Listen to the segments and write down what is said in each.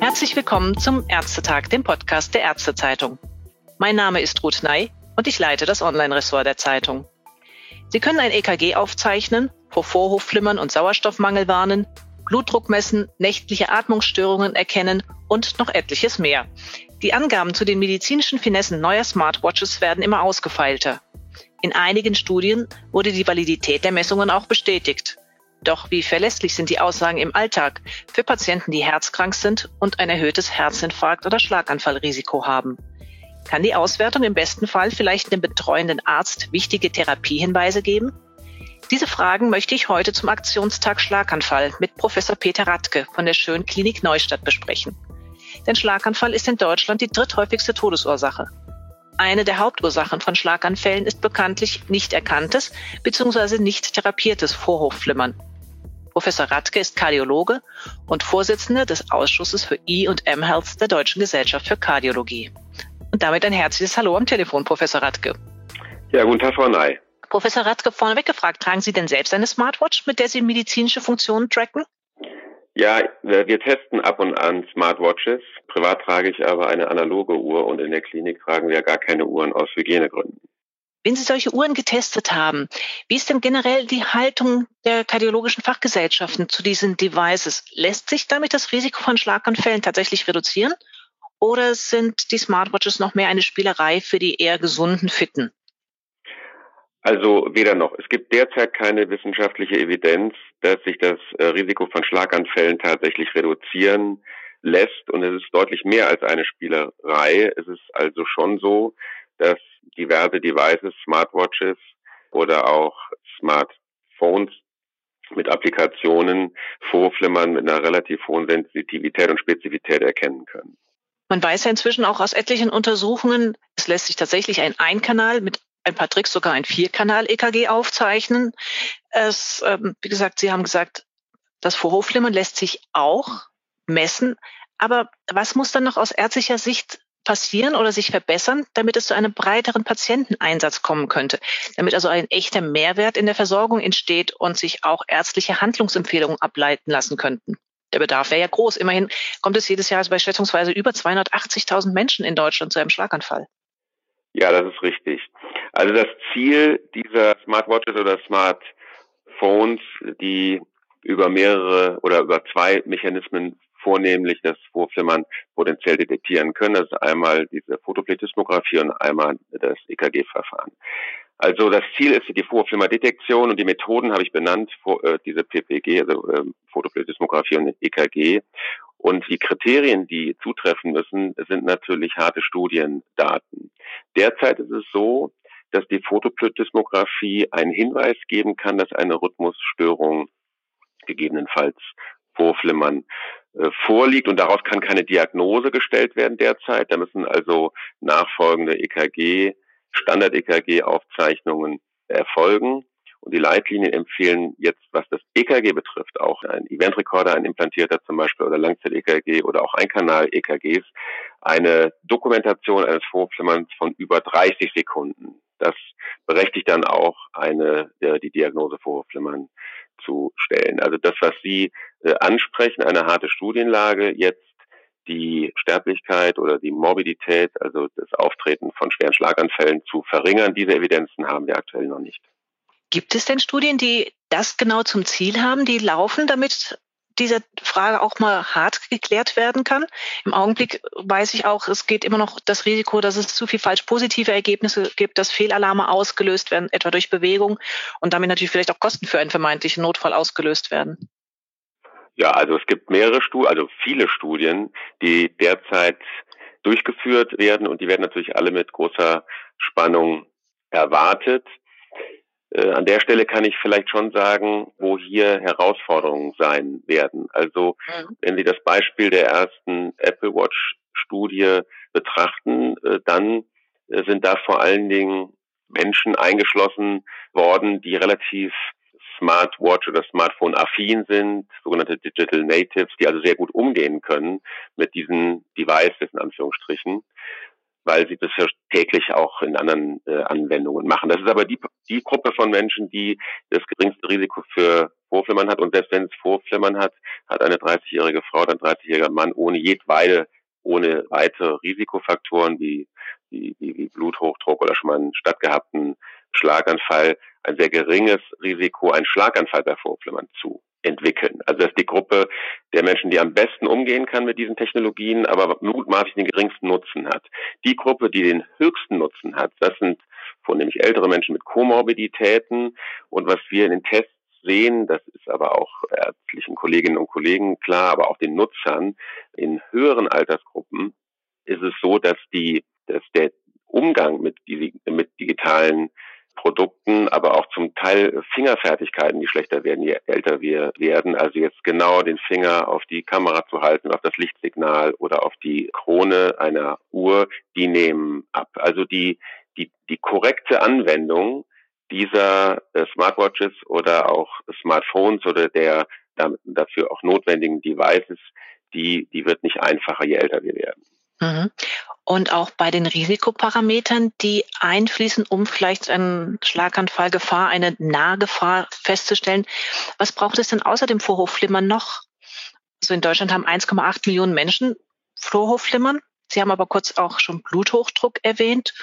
Herzlich willkommen zum Ärztetag, dem Podcast der Ärztezeitung. Mein Name ist Ruth Ney und ich leite das Online-Ressort der Zeitung. Sie können ein EKG aufzeichnen, vor Vorhofflimmern und Sauerstoffmangel warnen, Blutdruck messen, nächtliche Atmungsstörungen erkennen und noch etliches mehr. Die Angaben zu den medizinischen Finessen neuer Smartwatches werden immer ausgefeilter. In einigen Studien wurde die Validität der Messungen auch bestätigt. Doch wie verlässlich sind die Aussagen im Alltag für Patienten, die herzkrank sind und ein erhöhtes Herzinfarkt- oder Schlaganfallrisiko haben? Kann die Auswertung im besten Fall vielleicht dem betreuenden Arzt wichtige Therapiehinweise geben? Diese Fragen möchte ich heute zum Aktionstag Schlaganfall mit Professor Peter Radke von der Schönklinik Neustadt besprechen. Denn Schlaganfall ist in Deutschland die dritthäufigste Todesursache. Eine der Hauptursachen von Schlaganfällen ist bekanntlich nicht erkanntes bzw. nicht therapiertes Vorhofflimmern. Professor Radke ist Kardiologe und Vorsitzender des Ausschusses für E und M Health der Deutschen Gesellschaft für Kardiologie. Und damit ein herzliches Hallo am Telefon, Professor Radke. Ja, guten Tag, Frau Ney. Professor Radke, vorneweg gefragt, tragen Sie denn selbst eine Smartwatch, mit der Sie medizinische Funktionen tracken? Ja, wir testen ab und an Smartwatches. Privat trage ich aber eine analoge Uhr und in der Klinik tragen wir gar keine Uhren aus Hygienegründen. Wenn Sie solche Uhren getestet haben, wie ist denn generell die Haltung der kardiologischen Fachgesellschaften zu diesen Devices? Lässt sich damit das Risiko von Schlaganfällen tatsächlich reduzieren? Oder sind die Smartwatches noch mehr eine Spielerei für die eher gesunden Fitten? Also weder noch. Es gibt derzeit keine wissenschaftliche Evidenz, dass sich das äh, Risiko von Schlaganfällen tatsächlich reduzieren lässt. Und es ist deutlich mehr als eine Spielerei. Es ist also schon so, dass diverse Devices, Smartwatches oder auch Smartphones mit Applikationen Vorflimmern mit einer relativ hohen Sensitivität und Spezifität erkennen können. Man weiß ja inzwischen auch aus etlichen Untersuchungen, es lässt sich tatsächlich ein Einkanal mit ein paar Tricks sogar ein Vierkanal-EKG aufzeichnen. Es, ähm, wie gesagt, Sie haben gesagt, das Vorhofflimmern lässt sich auch messen. Aber was muss dann noch aus ärztlicher Sicht passieren oder sich verbessern, damit es zu einem breiteren Patienteneinsatz kommen könnte, damit also ein echter Mehrwert in der Versorgung entsteht und sich auch ärztliche Handlungsempfehlungen ableiten lassen könnten? Der Bedarf wäre ja groß. Immerhin kommt es jedes Jahr bei schätzungsweise über 280.000 Menschen in Deutschland zu einem Schlaganfall. Ja, das ist richtig. Also das Ziel dieser Smartwatches oder Smartphones, die über mehrere oder über zwei Mechanismen vornehmlich das Vorflimmern potenziell detektieren können. Das ist einmal diese Photopletismographie und einmal das EKG-Verfahren. Also das Ziel ist die Vorflimmerdetektion und die Methoden habe ich benannt, äh, diese PPG, also ähm, Photopletismographie und EKG. Und die Kriterien, die zutreffen müssen, sind natürlich harte Studiendaten. Derzeit ist es so, dass die Photopletismographie einen Hinweis geben kann, dass eine Rhythmusstörung gegebenenfalls Vorflimmern äh, vorliegt und daraus kann keine Diagnose gestellt werden derzeit. Da müssen also nachfolgende EKG, Standard-EKG-Aufzeichnungen erfolgen. Und die Leitlinien empfehlen jetzt, was das EKG betrifft, auch ein Eventrekorder, ein implantierter zum Beispiel oder Langzeit-EKG oder auch Einkanal-EKGs, eine Dokumentation eines Vorflimmerns von über 30 Sekunden. Das berechtigt dann auch eine, die Diagnose Vorflimmern zu stellen. Also das, was Sie äh, ansprechen, eine harte Studienlage, jetzt die Sterblichkeit oder die Morbidität, also das Auftreten von schweren Schlaganfällen zu verringern. Diese Evidenzen haben wir aktuell noch nicht. Gibt es denn Studien, die das genau zum Ziel haben, die laufen, damit diese Frage auch mal hart geklärt werden kann. Im Augenblick weiß ich auch, es geht immer noch das Risiko, dass es zu viel falsch positive Ergebnisse gibt, dass Fehlalarme ausgelöst werden, etwa durch Bewegung und damit natürlich vielleicht auch Kosten für einen vermeintlichen Notfall ausgelöst werden. Ja, also es gibt mehrere Studien, also viele Studien, die derzeit durchgeführt werden und die werden natürlich alle mit großer Spannung erwartet. Äh, an der Stelle kann ich vielleicht schon sagen, wo hier Herausforderungen sein werden. Also mhm. wenn Sie das Beispiel der ersten Apple Watch Studie betrachten, äh, dann äh, sind da vor allen Dingen Menschen eingeschlossen worden, die relativ Smartwatch oder Smartphone affin sind, sogenannte Digital Natives, die also sehr gut umgehen können mit diesen Devices in Anführungsstrichen. Weil sie das ja täglich auch in anderen äh, Anwendungen machen. Das ist aber die, die Gruppe von Menschen, die das geringste Risiko für Vorflimmern hat. Und selbst wenn es Vorflimmern hat, hat eine 30-jährige Frau oder ein 30-jähriger Mann ohne jedweide, ohne weitere Risikofaktoren wie, wie, wie, wie Bluthochdruck oder schon mal einen stattgehabten Schlaganfall ein sehr geringes Risiko, einen Schlaganfall bei Vorflimmern zu entwickeln. Also das ist die Gruppe der Menschen, die am besten umgehen kann mit diesen Technologien, aber mutmaßlich den geringsten Nutzen hat. Die Gruppe, die den höchsten Nutzen hat, das sind vornehmlich ältere Menschen mit Komorbiditäten. Und was wir in den Tests sehen, das ist aber auch ärztlichen Kolleginnen und Kollegen klar, aber auch den Nutzern in höheren Altersgruppen ist es so, dass die, dass der Umgang mit, mit digitalen Produkten, aber auch zum Teil Fingerfertigkeiten, die schlechter werden, je älter wir werden. Also jetzt genau den Finger auf die Kamera zu halten, auf das Lichtsignal oder auf die Krone einer Uhr, die nehmen ab. Also die, die, die korrekte Anwendung dieser äh, Smartwatches oder auch Smartphones oder der dafür auch notwendigen Devices, die, die wird nicht einfacher, je älter wir werden. Mhm. Und auch bei den Risikoparametern, die einfließen, um vielleicht eine Schlaganfallgefahr, eine Nahgefahr festzustellen. Was braucht es denn außer dem Vorhofflimmern noch? Also in Deutschland haben 1,8 Millionen Menschen Vorhofflimmern. Sie haben aber kurz auch schon Bluthochdruck erwähnt.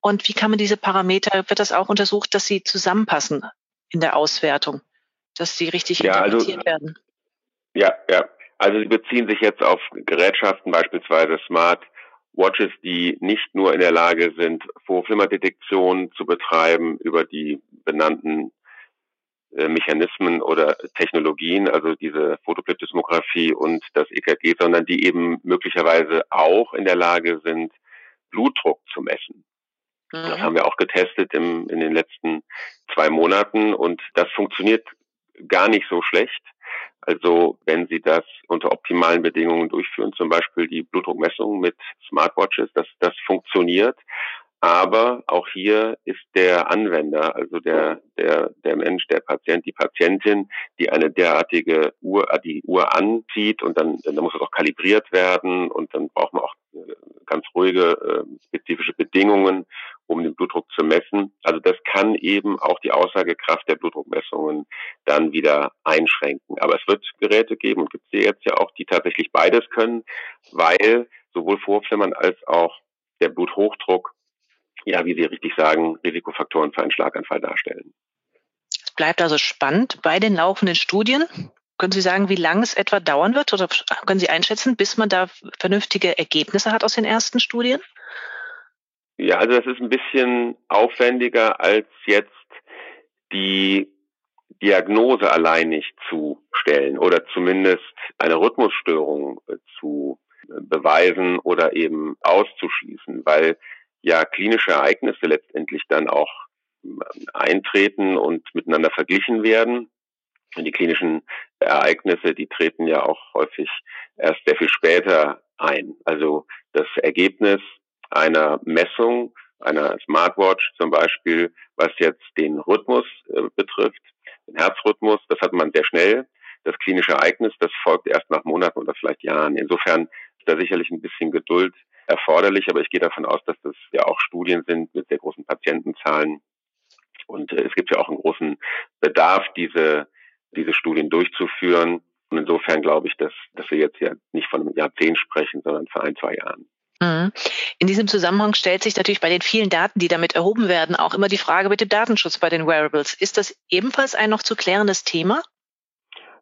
Und wie kann man diese Parameter, wird das auch untersucht, dass sie zusammenpassen in der Auswertung, dass sie richtig ja, interpretiert also, werden? Ja, ja. Also sie beziehen sich jetzt auf Gerätschaften, beispielsweise Smart Watches, die nicht nur in der Lage sind, Vorflimmerdetektion zu betreiben über die benannten äh, Mechanismen oder Technologien, also diese Photoplethysmographie und das EKG, sondern die eben möglicherweise auch in der Lage sind, Blutdruck zu messen. Mhm. Das haben wir auch getestet im, in den letzten zwei Monaten und das funktioniert gar nicht so schlecht. Also wenn Sie das unter optimalen Bedingungen durchführen, zum Beispiel die Blutdruckmessung mit Smartwatches, dass das funktioniert. Aber auch hier ist der Anwender, also der, der, der Mensch, der Patient, die Patientin, die eine derartige Uhr, die Uhr anzieht und dann, dann muss es auch kalibriert werden und dann braucht man auch äh, ganz ruhige, äh, spezifische Bedingungen, um den Blutdruck zu messen. Also das kann eben auch die Aussagekraft der Blutdruckmessungen dann wieder einschränken. Aber es wird Geräte geben und gibt es jetzt ja auch, die tatsächlich beides können, weil sowohl Vorflimmern als auch der Bluthochdruck, ja, wie Sie richtig sagen, Risikofaktoren für einen Schlaganfall darstellen. Es bleibt also spannend bei den laufenden Studien. Können Sie sagen, wie lange es etwa dauern wird oder können Sie einschätzen, bis man da vernünftige Ergebnisse hat aus den ersten Studien? Ja, also das ist ein bisschen aufwendiger als jetzt die Diagnose allein nicht zu stellen oder zumindest eine Rhythmusstörung äh, zu beweisen oder eben auszuschließen, weil ja klinische Ereignisse letztendlich dann auch ähm, eintreten und miteinander verglichen werden. Und die klinischen Ereignisse, die treten ja auch häufig erst sehr viel später ein. Also das Ergebnis einer Messung, einer Smartwatch zum Beispiel, was jetzt den Rhythmus äh, betrifft, den Herzrhythmus, das hat man sehr schnell. Das klinische Ereignis, das folgt erst nach Monaten oder vielleicht Jahren. Insofern ist da sicherlich ein bisschen Geduld erforderlich, aber ich gehe davon aus, dass das ja auch Studien sind mit sehr großen Patientenzahlen. Und äh, es gibt ja auch einen großen Bedarf, diese, diese Studien durchzuführen. Und insofern glaube ich, dass, dass wir jetzt ja nicht von einem Jahrzehnt sprechen, sondern von ein, zwei Jahren. Mhm. In diesem Zusammenhang stellt sich natürlich bei den vielen Daten, die damit erhoben werden, auch immer die Frage mit dem Datenschutz bei den Wearables. Ist das ebenfalls ein noch zu klärendes Thema?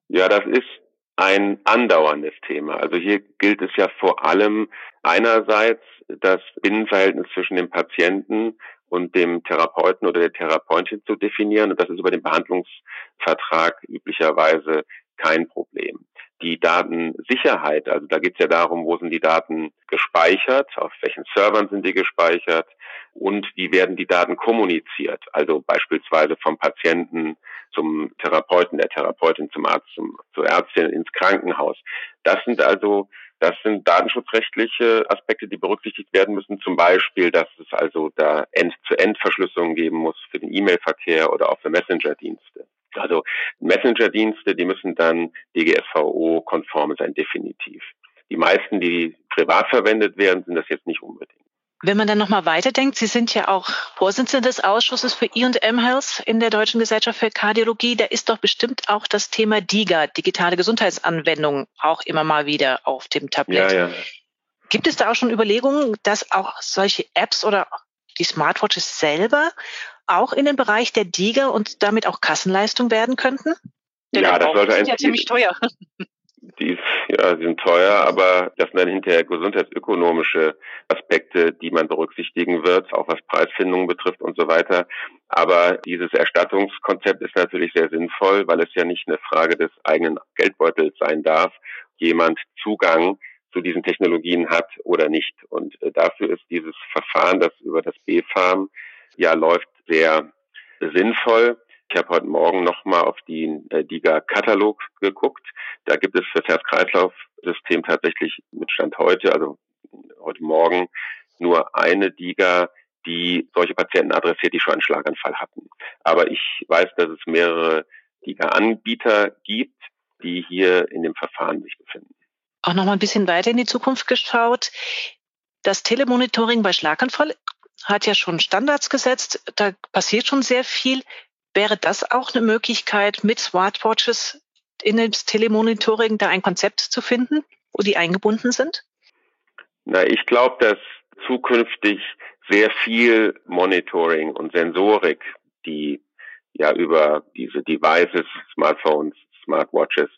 Ja, das ist ein andauerndes Thema. Also hier gilt es ja vor allem einerseits das Binnenverhältnis zwischen dem Patienten und dem Therapeuten oder der Therapeutin zu definieren. Und das ist über den Behandlungsvertrag üblicherweise kein Problem die Datensicherheit, also da geht es ja darum, wo sind die Daten gespeichert, auf welchen Servern sind die gespeichert und wie werden die Daten kommuniziert, also beispielsweise vom Patienten zum Therapeuten, der Therapeutin zum Arzt, zum, zur Ärztin ins Krankenhaus. Das sind also das sind datenschutzrechtliche Aspekte, die berücksichtigt werden müssen. Zum Beispiel, dass es also da End-zu-End-Verschlüsselung geben muss für den E-Mail-Verkehr oder auch für Messenger-Dienste. Also Messenger-Dienste, die müssen dann DGSVO-konform sein, definitiv. Die meisten, die privat verwendet werden, sind das jetzt nicht unbedingt. Wenn man dann nochmal weiterdenkt, Sie sind ja auch Vorsitzende des Ausschusses für E&M Health in der Deutschen Gesellschaft für Kardiologie. Da ist doch bestimmt auch das Thema DIGA, digitale Gesundheitsanwendung, auch immer mal wieder auf dem Tablet. Ja, ja. Gibt es da auch schon Überlegungen, dass auch solche Apps oder die Smartwatches selber auch in den Bereich der DIGA und damit auch Kassenleistung werden könnten? Denn ja, das sollte ein ja ziemlich teuer. Die, ja, die sind teuer, aber das sind dann hinterher gesundheitsökonomische Aspekte, die man berücksichtigen wird, auch was Preisfindung betrifft und so weiter. Aber dieses Erstattungskonzept ist natürlich sehr sinnvoll, weil es ja nicht eine Frage des eigenen Geldbeutels sein darf, jemand Zugang zu diesen Technologien hat oder nicht. Und äh, dafür ist dieses Verfahren, das über das B-Farm ja läuft, sehr sinnvoll. Ich habe heute Morgen nochmal auf den äh, DIGA-Katalog geguckt. Da gibt es für das Herz-Kreislauf-System tatsächlich mit Stand heute, also heute Morgen, nur eine DIGA, die solche Patienten adressiert, die schon einen Schlaganfall hatten. Aber ich weiß, dass es mehrere DIGA-Anbieter gibt, die hier in dem Verfahren sich befinden. Auch noch mal ein bisschen weiter in die Zukunft geschaut. Das Telemonitoring bei Schlaganfall hat ja schon Standards gesetzt. Da passiert schon sehr viel. Wäre das auch eine Möglichkeit, mit Smartwatches in das Telemonitoring da ein Konzept zu finden, wo die eingebunden sind? Na, ich glaube, dass zukünftig sehr viel Monitoring und Sensorik, die ja über diese Devices, Smartphones, Smartwatches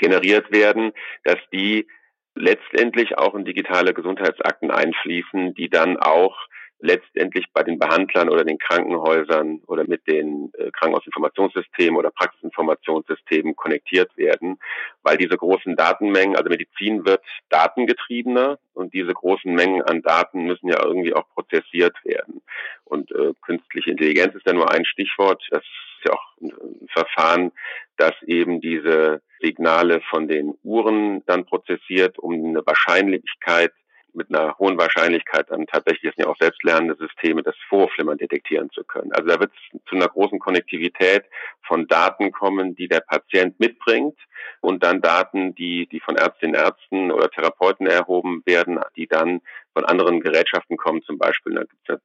generiert werden, dass die letztendlich auch in digitale Gesundheitsakten einfließen, die dann auch letztendlich bei den Behandlern oder den Krankenhäusern oder mit den äh, Krankenhausinformationssystemen oder Praxisinformationssystemen konnektiert werden, weil diese großen Datenmengen, also Medizin wird datengetriebener und diese großen Mengen an Daten müssen ja irgendwie auch prozessiert werden. Und äh, künstliche Intelligenz ist ja nur ein Stichwort. Das ist ja auch ein, Verfahren, das eben diese Signale von den Uhren dann prozessiert, um eine Wahrscheinlichkeit mit einer hohen Wahrscheinlichkeit dann tatsächlich, sind ja auch selbstlernende Systeme, das Vorflimmern detektieren zu können. Also da wird es zu einer großen Konnektivität von Daten kommen, die der Patient mitbringt und dann Daten, die, die von Ärztinnen, Ärzten oder Therapeuten erhoben werden, die dann von anderen Gerätschaften kommen, zum Beispiel, da gibt's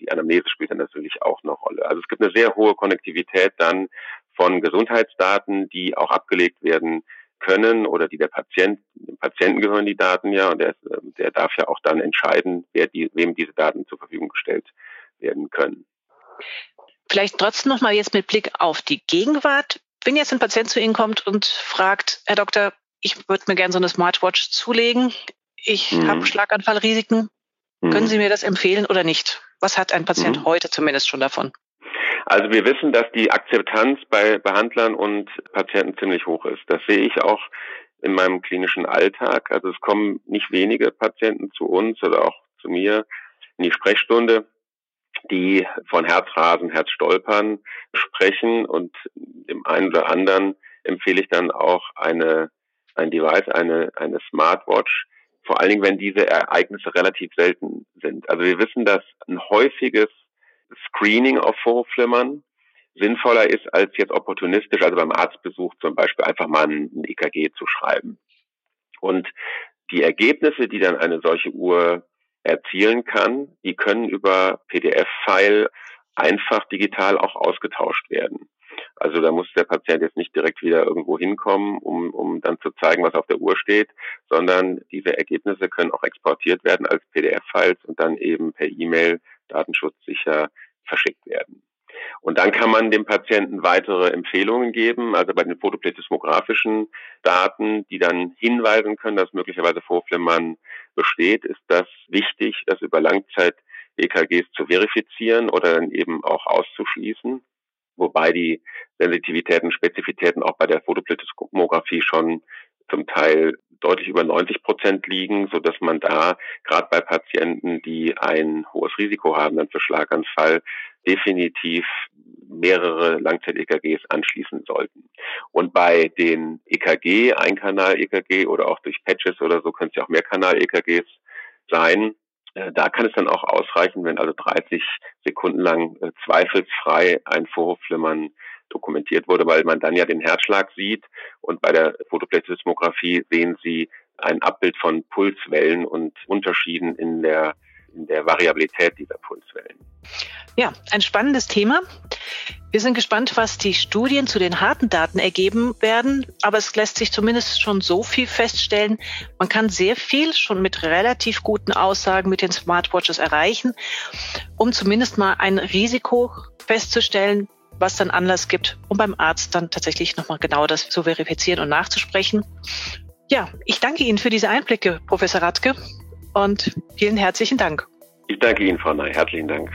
die Anamnese spielt dann natürlich auch eine Rolle. Also es gibt eine sehr hohe Konnektivität dann von Gesundheitsdaten, die auch abgelegt werden können oder die der Patient, dem Patienten gehören die Daten ja und der, der darf ja auch dann entscheiden, wer die, wem diese Daten zur Verfügung gestellt werden können. Vielleicht trotzdem nochmal jetzt mit Blick auf die Gegenwart. Wenn jetzt ein Patient zu Ihnen kommt und fragt, Herr Doktor, ich würde mir gerne so eine Smartwatch zulegen, ich mhm. habe Schlaganfallrisiken, mhm. können Sie mir das empfehlen oder nicht? Was hat ein Patient mhm. heute zumindest schon davon? Also wir wissen, dass die Akzeptanz bei Behandlern und Patienten ziemlich hoch ist. Das sehe ich auch in meinem klinischen Alltag. Also es kommen nicht wenige Patienten zu uns oder auch zu mir in die Sprechstunde, die von Herzrasen, Herzstolpern sprechen und dem einen oder anderen empfehle ich dann auch eine, ein Device, eine, eine Smartwatch, vor allen Dingen, wenn diese Ereignisse relativ selten sind. Also wir wissen, dass ein häufiges Screening auf Vorhofflimmern sinnvoller ist, als jetzt opportunistisch, also beim Arztbesuch zum Beispiel einfach mal ein EKG zu schreiben. Und die Ergebnisse, die dann eine solche Uhr erzielen kann, die können über PDF-File einfach digital auch ausgetauscht werden. Also da muss der Patient jetzt nicht direkt wieder irgendwo hinkommen, um, um dann zu zeigen, was auf der Uhr steht, sondern diese Ergebnisse können auch exportiert werden als PDF-Files und dann eben per E-Mail datenschutzsicher verschickt werden. Und dann kann man dem Patienten weitere Empfehlungen geben, also bei den fotoplethysmografischen Daten, die dann hinweisen können, dass möglicherweise Vorflimmern besteht, ist das wichtig, das über Langzeit EKGs zu verifizieren oder dann eben auch auszuschließen, wobei die Sensitivitäten, Spezifitäten auch bei der Fotoplethysmographie schon zum Teil deutlich über 90 Prozent liegen, so dass man da gerade bei Patienten, die ein hohes Risiko haben dann für Schlaganfall, definitiv mehrere Langzeit-EKGs anschließen sollten. Und bei den EKG, Einkanal-EKG oder auch durch Patches oder so können es ja auch Mehrkanal-EKGs sein. Äh, da kann es dann auch ausreichen, wenn also 30 Sekunden lang äh, zweifelsfrei ein Vorhofflimmern dokumentiert wurde, weil man dann ja den Herzschlag sieht und bei der Fotoplethysmographie sehen Sie ein Abbild von Pulswellen und Unterschieden in der in der Variabilität dieser Pulswellen. Ja, ein spannendes Thema. Wir sind gespannt, was die Studien zu den harten Daten ergeben werden, aber es lässt sich zumindest schon so viel feststellen. Man kann sehr viel schon mit relativ guten Aussagen mit den Smartwatches erreichen, um zumindest mal ein Risiko festzustellen, was dann Anlass gibt, um beim Arzt dann tatsächlich nochmal genau das zu verifizieren und nachzusprechen. Ja, ich danke Ihnen für diese Einblicke, Professor Radke, und vielen herzlichen Dank. Ich danke Ihnen, Frau Ney. Herzlichen Dank.